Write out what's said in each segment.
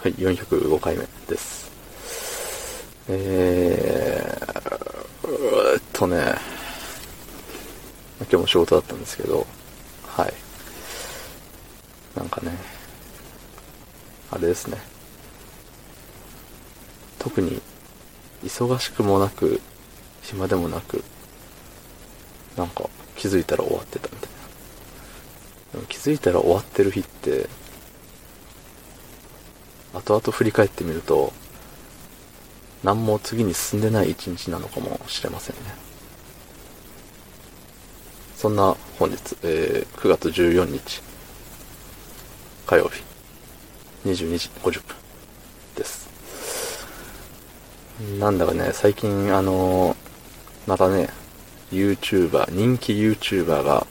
はい、405回目です。えー、うーっとね、今日も仕事だったんですけど、はい。なんかね、あれですね。特に忙しくもなく、暇でもなく、なんか気づいたら終わってたみたいな。でも気づいたら終わってる日って、後々振り返ってみると、何も次に進んでない一日なのかもしれませんね。そんな本日、えー9月14日、火曜日、22時50分です。なんだかね、最近あのーまたね、YouTuber、人気 YouTuber が、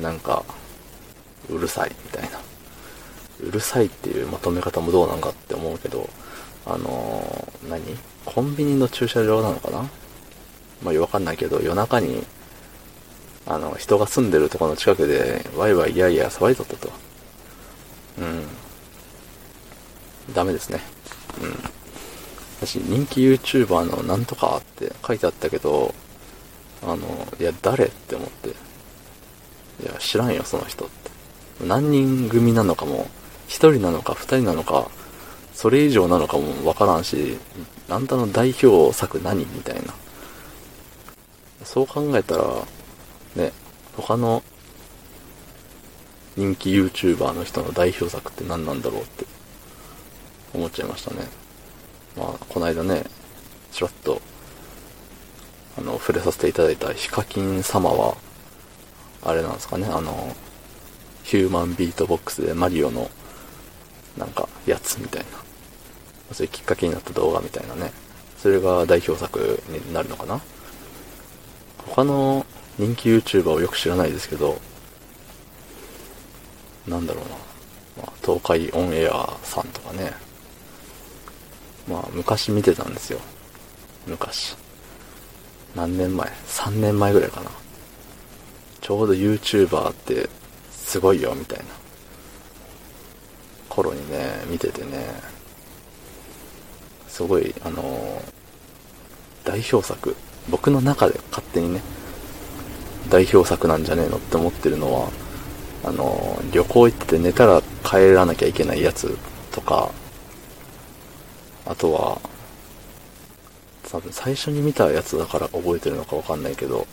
なんか、うるさいみたいな。うるさいっていうまとめ方もどうなんかって思うけど、あのー何？コンビニの駐車場なのかな？まあ、わかんないけど、夜中に、あの、人が住んでるところの近くで、ワイワイいやいや騒いとったと。うん。ダメですね。うん。私、人気 YouTuber のなんとかって書いてあったけど、あの、いや、誰って思って。いや、知らんよ、その人って。何人組なのかも、一人なのか二人なのか、それ以上なのかもわからんし、あんたの代表作何？みたいな。そう考えたら、ね、他の人気 YouTuber の人の代表作って何なんだろうって思っちゃいましたね。まあ、この間ね、ちらっと、あの、触れさせていただいたヒカキン様は、あれなんですかね、あの、ヒューマンビートボックスでマリオの、なんか、やつみたいな。そういうきっかけになった動画みたいなね。それが代表作になるのかな他の人気 YouTuber をよく知らないですけど、なんだろうな。まあ、東海オンエアさんとかね。まあ、昔見てたんですよ。昔。何年前 ?3 年前ぐらいかな。ちょうど YouTuber ってすごいよ、みたいな。頃にね、見ててね、すごい、あのー代表作、僕の中で勝手にね、代表作なんじゃねえのって思ってるのは、あのー旅行行ってて寝たら帰らなきゃいけないやつとか、あとは、多分最初に見たやつだから覚えてるのかわかんないけど、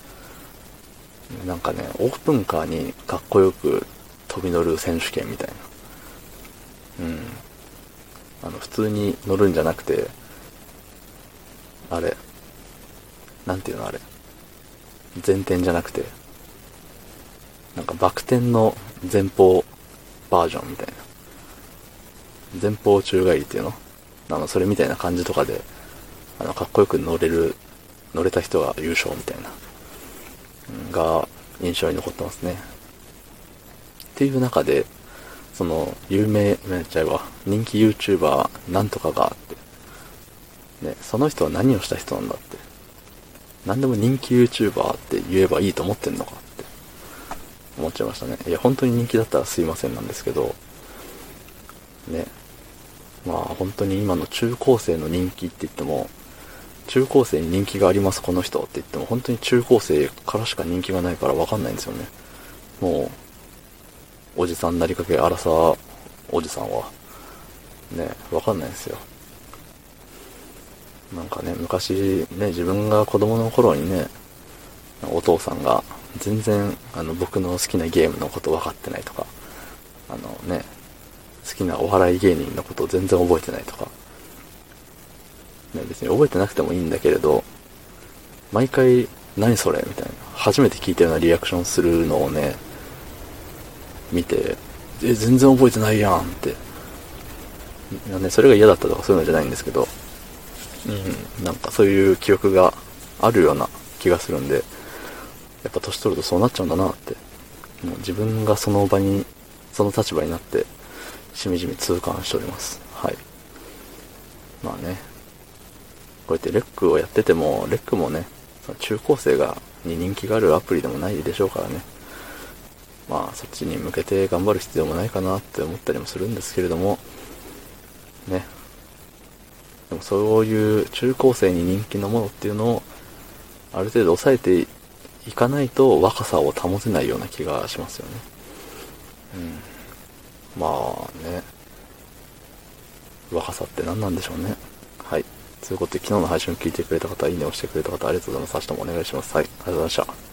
なんかね、オープンカーにかっこよく飛び乗る選手権みたいな。うん。あの、普通に乗るんじゃなくて、あれ、なんていうのあれ。前転じゃなくて、なんかバク転の前方バージョンみたいな。前方宙返りっていうの？あの、それみたいな感じとかで、あの、かっこよく乗れる、乗れた人が優勝みたいな、が印象に残ってますね。っていう中で、その、有名、めっちゃえば、人気 YouTuber なんとかがって、ね、その人は何をした人なんだって。何でも人気 YouTuber って言えばいいと思ってんのかって思っちゃいましたね。いや、本当に人気だったらすいませんなんですけど、ね。まあ本当に今の中高生の人気って言っても、中高生に人気がありますこの人って言っても本当に中高生からしか人気がないからわかんないんですよね。もう、おじさんなりかけ荒さおじさんは、ね、わかんないですよ。なんかね、昔ね、自分が子供の頃にね、お父さんが全然あの僕の好きなゲームのこと分かってないとか、あのね、好きなお笑い芸人のことを全然覚えてないとか、ね、別に覚えてなくてもいいんだけれど、毎回何それみたいな、初めて聞いたようなリアクションするのをね、見て、え、全然覚えてないやんって。いやね、それが嫌だったとかそういうのじゃないんですけど、うん、なんかそういう記憶があるような気がするんで、やっぱ年取るとそうなっちゃうんだなって、もう自分がその場に、その立場になって、しみじみ痛感しております。はい。まあね、こうやってレックをやってても、レックもね、中高生が、に人気があるアプリでもないでしょうからね。まあ、そっちに向けて頑張る必要もないかなって思ったりもするんですけれども、ね。でもそういう中高生に人気のものっていうのを、ある程度抑えていかないと若さを保てないような気がしますよね。うん。まあね。若さって何なんでしょうね。はい。ということで、昨日の配信を聞いてくれた方、いいねをしてくれた方、ありがとうございます。明日もお願いします。はい。ありがとうございました。